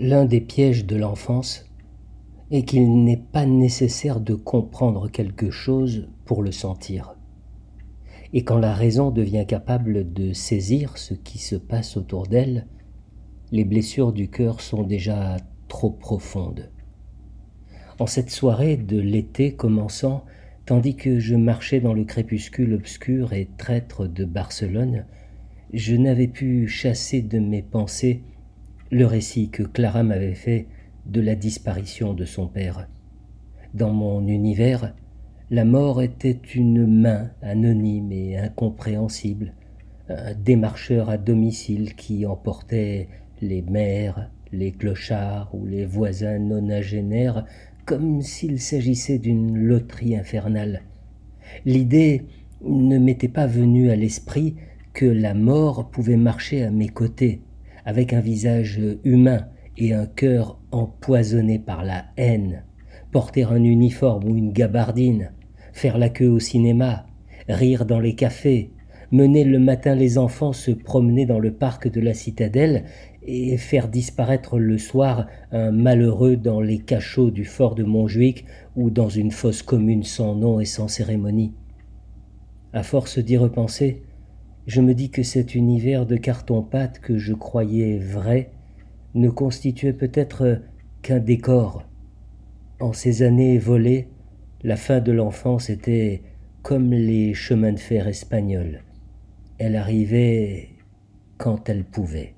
L'un des pièges de l'enfance est qu'il n'est pas nécessaire de comprendre quelque chose pour le sentir. Et quand la raison devient capable de saisir ce qui se passe autour d'elle, les blessures du cœur sont déjà trop profondes. En cette soirée de l'été commençant, tandis que je marchais dans le crépuscule obscur et traître de Barcelone, je n'avais pu chasser de mes pensées le récit que Clara m'avait fait de la disparition de son père. Dans mon univers, la mort était une main anonyme et incompréhensible, un démarcheur à domicile qui emportait les mères, les clochards ou les voisins nonagénaires comme s'il s'agissait d'une loterie infernale. L'idée ne m'était pas venue à l'esprit que la mort pouvait marcher à mes côtés, avec un visage humain et un cœur empoisonné par la haine, porter un uniforme ou une gabardine, faire la queue au cinéma, rire dans les cafés, mener le matin les enfants se promener dans le parc de la citadelle et faire disparaître le soir un malheureux dans les cachots du fort de Montjuic ou dans une fosse commune sans nom et sans cérémonie. À force d'y repenser, je me dis que cet univers de carton-pâte que je croyais vrai ne constituait peut-être qu'un décor. En ces années volées, la fin de l'enfance était comme les chemins de fer espagnols. Elle arrivait quand elle pouvait.